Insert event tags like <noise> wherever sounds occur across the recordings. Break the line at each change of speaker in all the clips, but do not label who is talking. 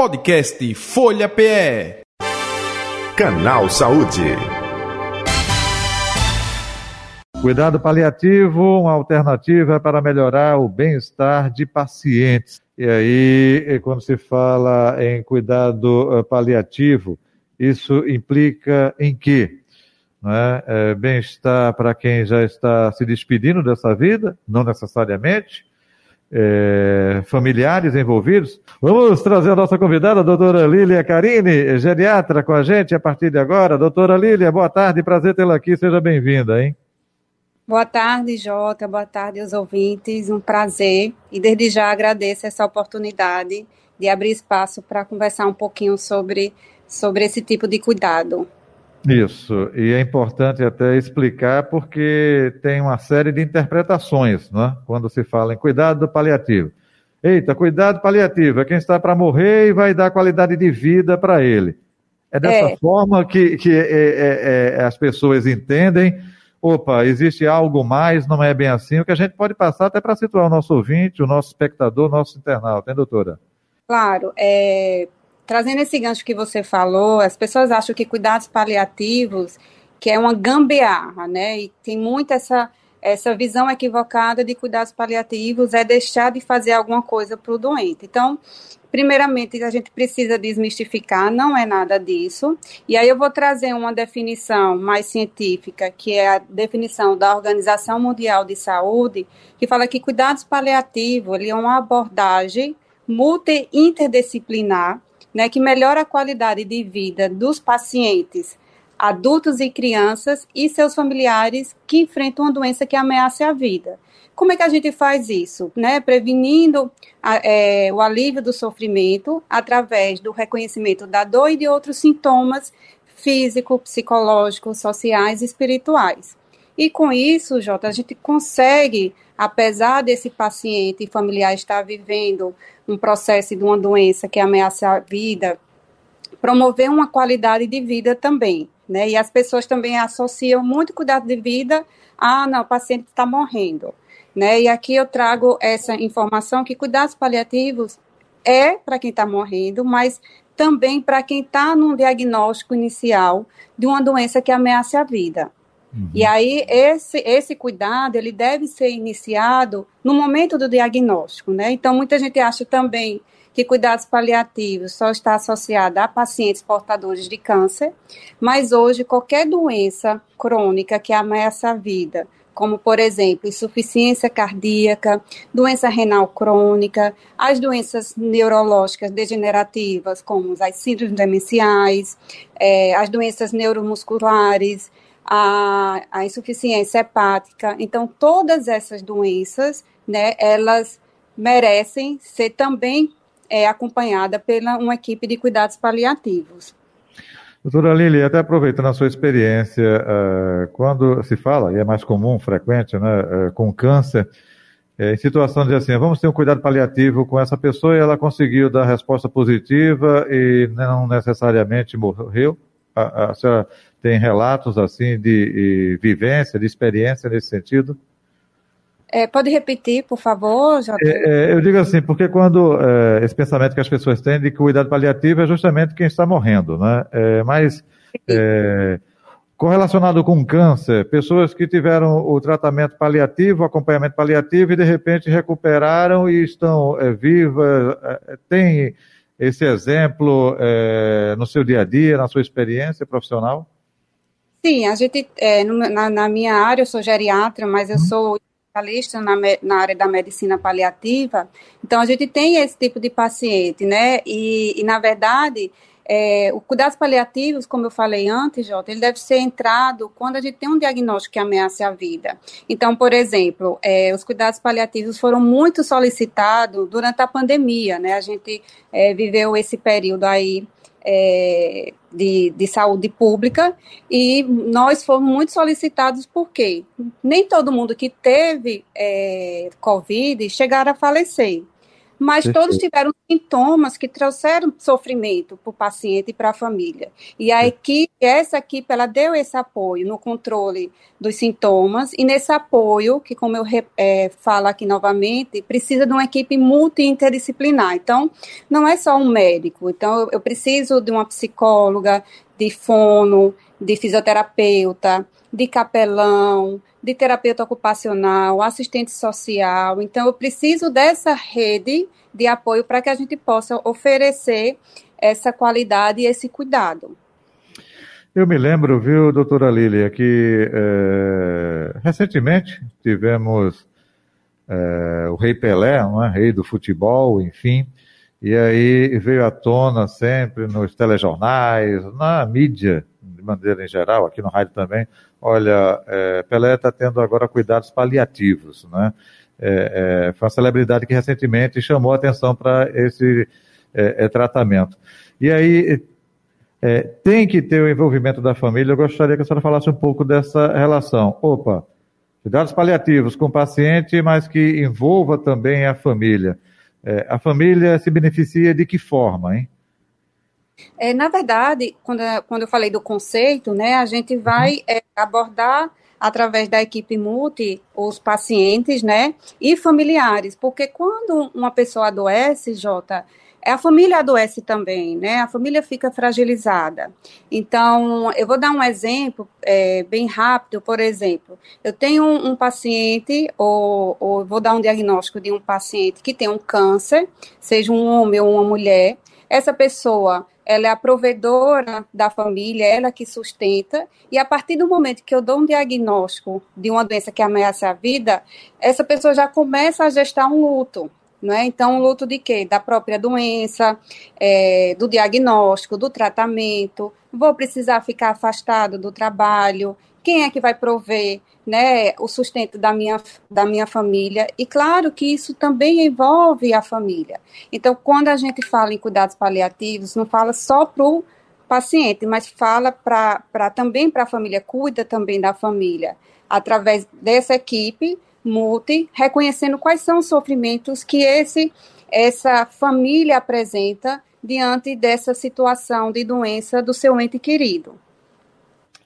Podcast Folha PE.
Canal Saúde.
Cuidado paliativo, uma alternativa para melhorar o bem-estar de pacientes. E aí, quando se fala em cuidado eh, paliativo, isso implica em quê? É? É, bem-estar para quem já está se despedindo dessa vida, não necessariamente, é, familiares envolvidos. Vamos trazer a nossa convidada, a doutora Lília Carini, geriatra, com a gente a partir de agora. Doutora Lília, boa tarde, prazer tê-la aqui, seja bem-vinda, hein?
Boa tarde, Jota, boa tarde aos ouvintes, um prazer. E desde já agradeço essa oportunidade de abrir espaço para conversar um pouquinho sobre, sobre esse tipo de cuidado.
Isso, e é importante até explicar porque tem uma série de interpretações, né? quando se fala em cuidado paliativo. Eita, cuidado paliativo é quem está para morrer e vai dar qualidade de vida para ele. É dessa é. forma que, que é, é, é, as pessoas entendem. Opa, existe algo mais, não é bem assim. O que a gente pode passar até para situar o nosso ouvinte, o nosso espectador, o nosso internauta, hein, doutora?
Claro, é, trazendo esse gancho que você falou, as pessoas acham que cuidados paliativos que é uma gambiarra, né? E tem muito essa essa visão equivocada de cuidados paliativos é deixar de fazer alguma coisa para o doente. Então, primeiramente, a gente precisa desmistificar, não é nada disso. E aí eu vou trazer uma definição mais científica, que é a definição da Organização Mundial de Saúde, que fala que cuidados paliativos ele é uma abordagem multi-interdisciplinar né, que melhora a qualidade de vida dos pacientes, adultos e crianças e seus familiares que enfrentam uma doença que ameaça a vida. Como é que a gente faz isso? Né? Prevenindo a, é, o alívio do sofrimento através do reconhecimento da dor e de outros sintomas físicos, psicológicos, sociais e espirituais. E com isso, Jota, a gente consegue, apesar desse paciente e familiar estar vivendo um processo de uma doença que ameaça a vida, promover uma qualidade de vida também, né? E as pessoas também associam muito cuidado de vida a, não, o paciente está morrendo, né? E aqui eu trago essa informação que cuidados paliativos é para quem está morrendo, mas também para quem está num diagnóstico inicial de uma doença que ameaça a vida. Uhum. E aí esse esse cuidado ele deve ser iniciado no momento do diagnóstico, né? Então muita gente acha também que cuidados paliativos só está associado a pacientes portadores de câncer, mas hoje qualquer doença crônica que ameaça a vida, como por exemplo insuficiência cardíaca, doença renal crônica, as doenças neurológicas degenerativas, como as síndromes demenciais, é, as doenças neuromusculares, a, a insuficiência hepática. Então, todas essas doenças, né, elas merecem ser também é, acompanhada pela uma equipe de cuidados paliativos.
Doutora Lili, até aproveitando a sua experiência, uh, quando se fala, e é mais comum, frequente, né, uh, com câncer, é, em situação de assim, vamos ter um cuidado paliativo com essa pessoa e ela conseguiu dar resposta positiva e não necessariamente morreu, a, a senhora tem relatos assim de, de vivência, de experiência nesse sentido?
É, pode repetir, por favor,
é, é, eu digo assim, porque quando é, esse pensamento que as pessoas têm de que o cuidado paliativo é justamente quem está morrendo, né? É, mas é, correlacionado com câncer, pessoas que tiveram o tratamento paliativo, o acompanhamento paliativo e de repente recuperaram e estão vivas, tem esse exemplo no seu dia a dia, na sua experiência profissional?
Sim, a gente, é, na, na, minha área, eu sou geriatra, mas eu uhum. sou especialista na, na, área da medicina paliativa, então a gente tem esse tipo de paciente, né? E, e na verdade, é, o cuidados paliativos, como eu falei antes, Jota, ele deve ser entrado quando a gente tem um diagnóstico que ameaça a vida. Então, por exemplo, é, os cuidados paliativos foram muito solicitados durante a pandemia, né? A gente é, viveu esse período aí é, de, de saúde pública e nós fomos muito solicitados porque nem todo mundo que teve é, Covid chegaram a falecer. Mas Perfeito. todos tiveram sintomas que trouxeram sofrimento para o paciente e para a família. E a equipe, essa equipe, ela deu esse apoio no controle dos sintomas, e nesse apoio, que como eu é, falo aqui novamente, precisa de uma equipe multi-interdisciplinar. Então, não é só um médico, então eu, eu preciso de uma psicóloga, de fono, de fisioterapeuta, de capelão, de terapeuta ocupacional, assistente social. Então, eu preciso dessa rede de apoio para que a gente possa oferecer essa qualidade e esse cuidado.
Eu me lembro, viu, doutora Lília, que é, recentemente tivemos é, o Rei Pelé, não é? rei do futebol, enfim, e aí veio à tona sempre nos telejornais, na mídia, de maneira em geral, aqui no rádio também, olha, é, Pelé está tendo agora cuidados paliativos, né? É, é, foi uma celebridade que recentemente chamou a atenção para esse é, é, tratamento. E aí é, tem que ter o envolvimento da família. Eu gostaria que a senhora falasse um pouco dessa relação. Opa, cuidados paliativos com o paciente, mas que envolva também a família. A família se beneficia de que forma, hein?
É, na verdade, quando, quando eu falei do conceito, né, a gente vai uhum. é, abordar através da equipe multi os pacientes, né, e familiares, porque quando uma pessoa adoece, Jota, a família adoece também, né? A família fica fragilizada. Então, eu vou dar um exemplo é, bem rápido. Por exemplo, eu tenho um, um paciente, ou, ou vou dar um diagnóstico de um paciente que tem um câncer, seja um homem ou uma mulher. Essa pessoa ela é a provedora da família, ela que sustenta, e a partir do momento que eu dou um diagnóstico de uma doença que ameaça a vida, essa pessoa já começa a gestar um luto. Não é? Então, luto de quê? Da própria doença, é, do diagnóstico, do tratamento, vou precisar ficar afastado do trabalho, quem é que vai prover né, o sustento da minha, da minha família. E claro que isso também envolve a família. Então, quando a gente fala em cuidados paliativos, não fala só para o paciente, mas fala pra, pra, também para a família, cuida também da família, através dessa equipe multi, reconhecendo quais são os sofrimentos que esse, essa família apresenta diante dessa situação de doença do seu ente querido.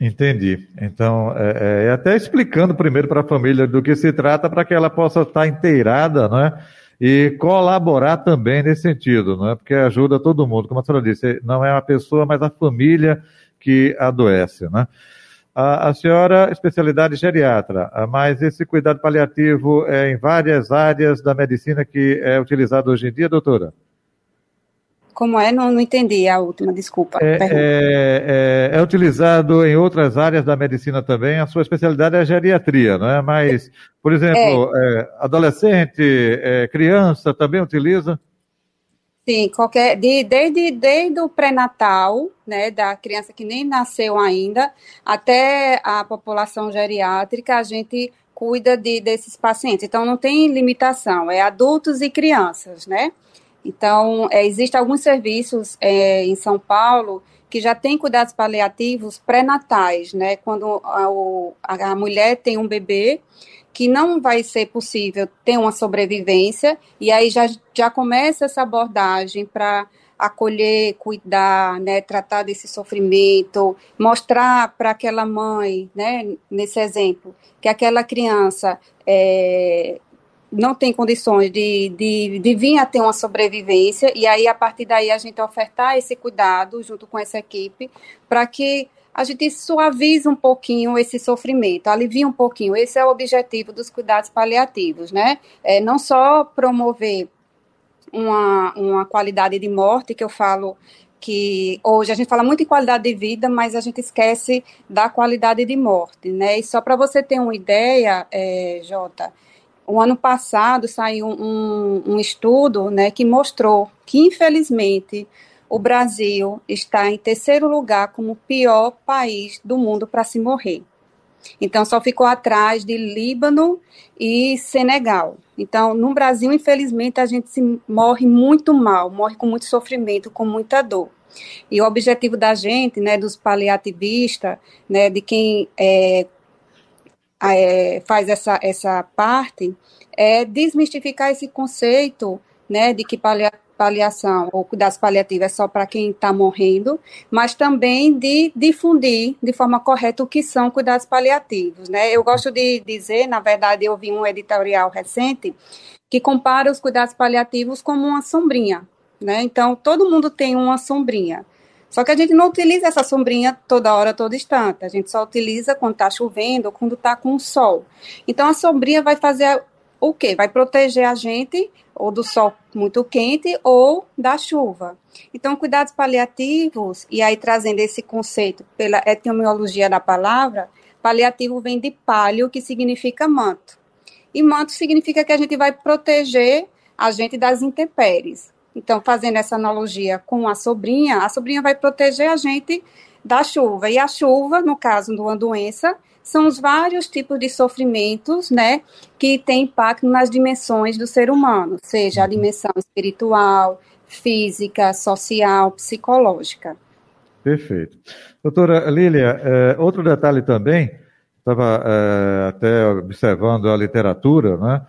Entendi. Então, é, é, até explicando primeiro para a família do que se trata, para que ela possa estar inteirada, né? E colaborar também nesse sentido, não é? Porque ajuda todo mundo. Como a senhora disse, não é a pessoa, mas a família que adoece, né? A, a senhora, especialidade geriatra, mas esse cuidado paliativo é em várias áreas da medicina que é utilizado hoje em dia, doutora?
Como é? Não, não entendi a última, desculpa.
É, é, é, é, utilizado em outras áreas da medicina também. A sua especialidade é a geriatria, não é? Mas, por exemplo, é. É, adolescente, é, criança também utiliza?
Sim, qualquer, de, desde, desde o pré-natal, né, da criança que nem nasceu ainda, até a população geriátrica, a gente cuida de, desses pacientes. Então, não tem limitação, é adultos e crianças, né? Então, é, existem alguns serviços é, em São Paulo que já tem cuidados paliativos pré-natais, né? Quando a, a, mulher tem um bebê que não vai ser possível ter uma sobrevivência, e aí já, já começa essa abordagem para acolher, cuidar, né, tratar desse sofrimento, mostrar para aquela mãe, né, nesse exemplo, que aquela criança é, não tem condições de, de, de vir a ter uma sobrevivência, e aí a partir daí a gente ofertar esse cuidado junto com essa equipe, para que a gente suavize um pouquinho esse sofrimento, alivie um pouquinho. Esse é o objetivo dos cuidados paliativos, né? É não só promover uma, uma qualidade de morte, que eu falo que hoje a gente fala muito em qualidade de vida, mas a gente esquece da qualidade de morte, né? E só para você ter uma ideia, é, Jota, o ano passado saiu um, um estudo né, que mostrou que, infelizmente, o Brasil está em terceiro lugar como pior país do mundo para se morrer. Então, só ficou atrás de Líbano e Senegal. Então, no Brasil, infelizmente, a gente se morre muito mal, morre com muito sofrimento, com muita dor. E o objetivo da gente, né, dos paliativistas, né, de quem é, é, faz essa, essa parte é desmistificar esse conceito né, de que paliação ou cuidados paliativos é só para quem está morrendo, mas também de difundir de forma correta o que são cuidados paliativos, né? Eu gosto de dizer, na verdade, eu vi um editorial recente que compara os cuidados paliativos como uma sombrinha, né? Então, todo mundo tem uma sombrinha. Só que a gente não utiliza essa sombrinha toda hora, todo instante. A gente só utiliza quando está chovendo ou quando está com sol. Então, a sombrinha vai fazer o quê? Vai proteger a gente ou do sol muito quente ou da chuva. Então, cuidados paliativos, e aí trazendo esse conceito pela etimologia da palavra, paliativo vem de palio, que significa manto. E manto significa que a gente vai proteger a gente das intempéries. Então, fazendo essa analogia com a sobrinha, a sobrinha vai proteger a gente da chuva. E a chuva, no caso de uma doença, são os vários tipos de sofrimentos, né, que têm impacto nas dimensões do ser humano, seja a dimensão espiritual, física, social, psicológica.
Perfeito. Doutora Lília, é, outro detalhe também, estava é, até observando a literatura, né,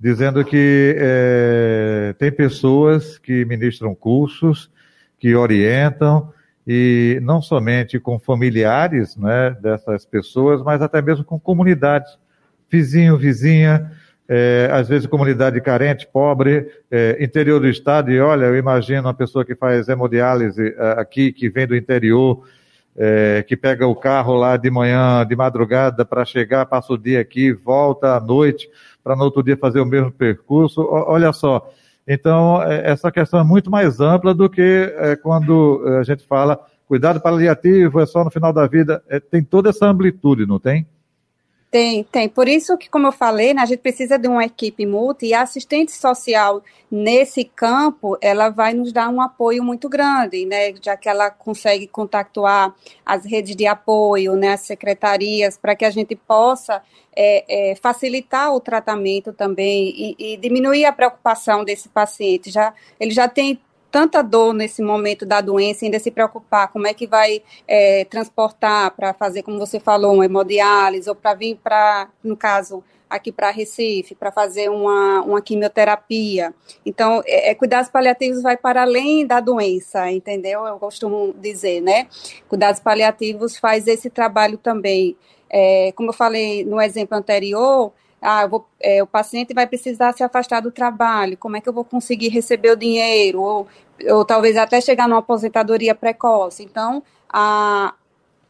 dizendo que é, tem pessoas que ministram cursos, que orientam, e não somente com familiares né, dessas pessoas, mas até mesmo com comunidades, vizinho, vizinha, é, às vezes comunidade carente, pobre, é, interior do estado, e olha, eu imagino uma pessoa que faz hemodiálise é, aqui, que vem do interior, é, que pega o carro lá de manhã, de madrugada, para chegar, passa o dia aqui, volta à noite, para no outro dia fazer o mesmo percurso. O, olha só, então, é, essa questão é muito mais ampla do que é, quando é, a gente fala cuidado paliativo, é só no final da vida. Tem toda essa amplitude, não tem?
Tem, tem. Por isso que, como eu falei, né, a gente precisa de uma equipe multi e a assistente social nesse campo, ela vai nos dar um apoio muito grande, né, já que ela consegue contactuar as redes de apoio, né, as secretarias, para que a gente possa é, é, facilitar o tratamento também e, e, diminuir a preocupação desse paciente. Já, ele já tem tanta dor nesse momento da doença, ainda se preocupar como é que vai é, transportar para fazer, como você falou, uma hemodiálise, ou para vir para, no caso, aqui para Recife, para fazer uma, uma quimioterapia. Então, é, é, cuidados paliativos vai para além da doença, entendeu? Eu costumo dizer, né? Cuidados paliativos faz esse trabalho também. É, como eu falei no exemplo anterior, ah, vou, é, o paciente vai precisar se afastar do trabalho, como é que eu vou conseguir receber o dinheiro, ou, ou talvez até chegar numa aposentadoria precoce. Então, a,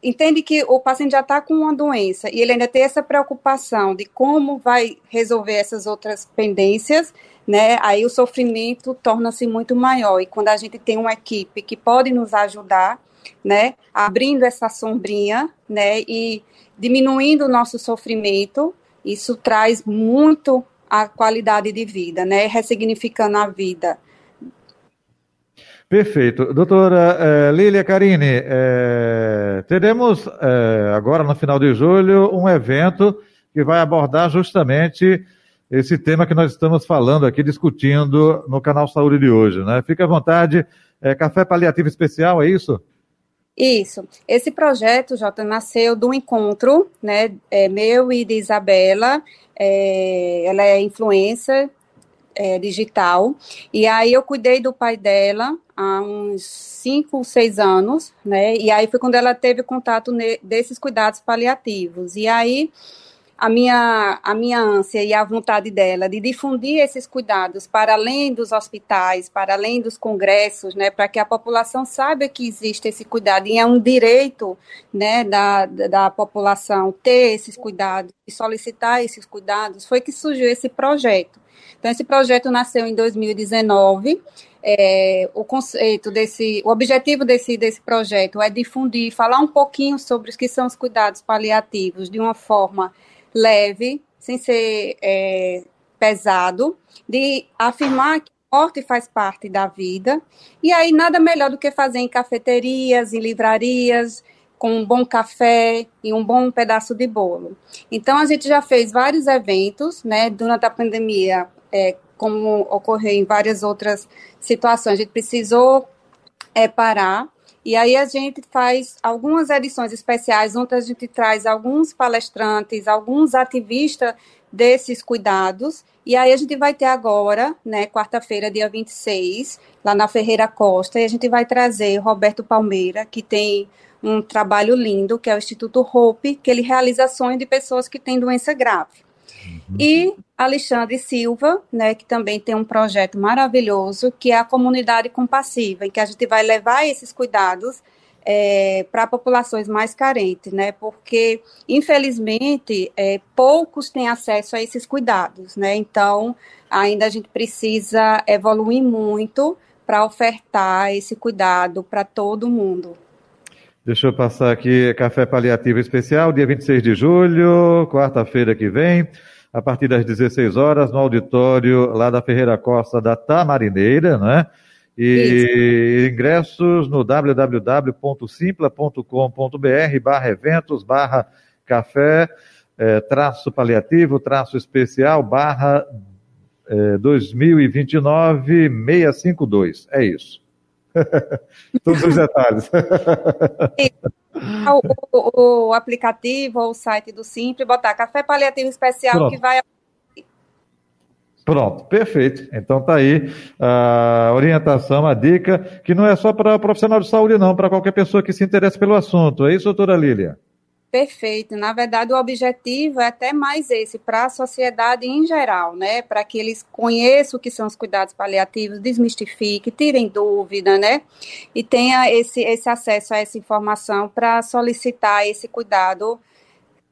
entende que o paciente já está com uma doença e ele ainda tem essa preocupação de como vai resolver essas outras pendências, né? Aí o sofrimento torna-se muito maior. E quando a gente tem uma equipe que pode nos ajudar, né, abrindo essa sombrinha, né, e diminuindo o nosso sofrimento, isso traz muito a qualidade de vida, né? Ressignificando a vida.
Perfeito. Doutora eh, Lília Carini, eh, teremos eh, agora no final de julho um evento que vai abordar justamente esse tema que nós estamos falando aqui, discutindo no canal Saúde de hoje, né? Fique à vontade. É, café paliativo especial, é isso?
Isso. Esse projeto, Jota, nasceu do encontro, né, é, meu e de Isabela. É, ela é influencer é, digital. E aí eu cuidei do pai dela há uns 5, 6 anos, né? E aí foi quando ela teve contato desses cuidados paliativos. E aí a minha, a minha ânsia e a vontade dela de difundir esses cuidados para além dos hospitais, para além dos congressos, né, para que a população saiba que existe esse cuidado e é um direito, né, da, da população ter esses cuidados e solicitar esses cuidados, foi que surgiu esse projeto. Então, esse projeto nasceu em 2019. É, o conceito desse, o objetivo desse, desse projeto é difundir, falar um pouquinho sobre os que são os cuidados paliativos de uma forma leve, sem ser é, pesado, de afirmar que morte faz parte da vida. E aí, nada melhor do que fazer em cafeterias, em livrarias, com um bom café e um bom pedaço de bolo. Então, a gente já fez vários eventos, né, durante a pandemia, é, como ocorreu em várias outras situações. A gente precisou é, parar e aí a gente faz algumas edições especiais, onde a gente traz alguns palestrantes, alguns ativistas desses cuidados. E aí a gente vai ter agora, né, quarta-feira, dia 26, lá na Ferreira Costa, e a gente vai trazer Roberto Palmeira, que tem um trabalho lindo, que é o Instituto Hope, que ele realiza ações de pessoas que têm doença grave. Uhum. E Alexandre Silva, né, que também tem um projeto maravilhoso, que é a comunidade compassiva, em que a gente vai levar esses cuidados é, para populações mais carentes, né? Porque, infelizmente, é, poucos têm acesso a esses cuidados, né? Então, ainda a gente precisa evoluir muito para ofertar esse cuidado para todo mundo.
Deixa eu passar aqui café paliativo especial, dia 26 de julho, quarta-feira que vem, a partir das 16 horas, no auditório lá da Ferreira Costa da Tamarineira, né? E Isso. ingressos no www.simpla.com.br barra eventos, barra café, é, traço paliativo, traço especial, barra é, 2029 652. É isso. <laughs> Todos os detalhes.
o, o, o, aplicativo ou o site do Simples, botar café paliativo especial Pronto. que vai
Pronto, perfeito. Então tá aí a orientação, a dica, que não é só para profissional de saúde, não, para qualquer pessoa que se interesse pelo assunto. É isso, doutora Lília?
Perfeito. Na verdade, o objetivo é até mais esse, para a sociedade em geral, né? Para que eles conheçam o que são os cuidados paliativos, desmistifiquem, tirem dúvida, né? E tenha esse, esse acesso a essa informação para solicitar esse cuidado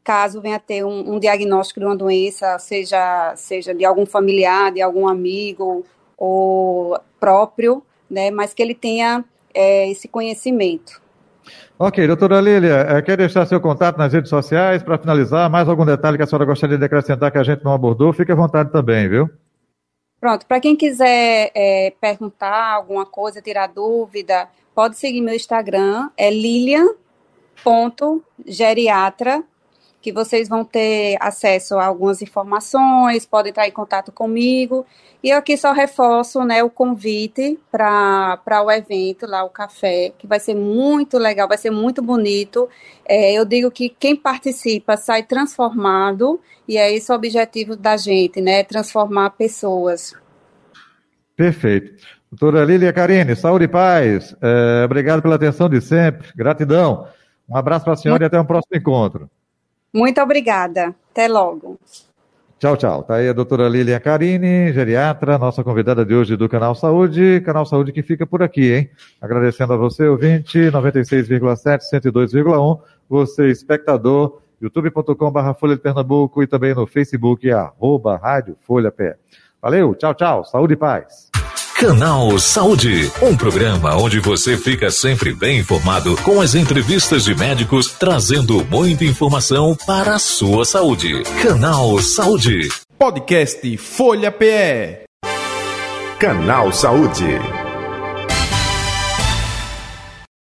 caso venha ter um, um, diagnóstico de uma doença, seja, seja de algum familiar, de algum amigo ou próprio, né, mas que ele tenha é, esse conhecimento.
Ok, doutora Lília, é, quer deixar seu contato nas redes sociais para finalizar? Mais algum detalhe que a senhora gostaria de acrescentar que a gente não abordou? Fique à vontade também, viu?
Pronto, para quem quiser é, perguntar alguma coisa, tirar dúvida, pode seguir meu Instagram, é lilian.geriatra, que vocês vão ter acesso a algumas informações, podem entrar em contato comigo. E eu aqui só reforço né, o convite para o evento lá, o café, que vai ser muito legal, vai ser muito bonito. É, eu digo que quem participa sai transformado, e é esse o objetivo da gente, né? Transformar pessoas.
Perfeito. Doutora Lília Karine, saúde e paz. É, obrigado pela atenção de sempre. Gratidão. Um abraço para a senhora e até um próximo encontro.
Muito obrigada. Até logo.
Tchau, tchau. Tá aí a doutora Lilian Carini, geriatra, nossa convidada de hoje do Canal Saúde. Canal Saúde que fica por aqui, hein? Agradecendo a você, ouvinte, 96,7, 102,1. Você, espectador, youtube.com.br Folha de Pernambuco e também no Facebook, arroba Rádio Folha Pé. Valeu, tchau, tchau. Saúde e paz.
Canal Saúde, um programa onde você fica sempre bem informado com as entrevistas de médicos trazendo muita informação para a sua saúde. Canal Saúde.
Podcast Folha PE.
Canal Saúde.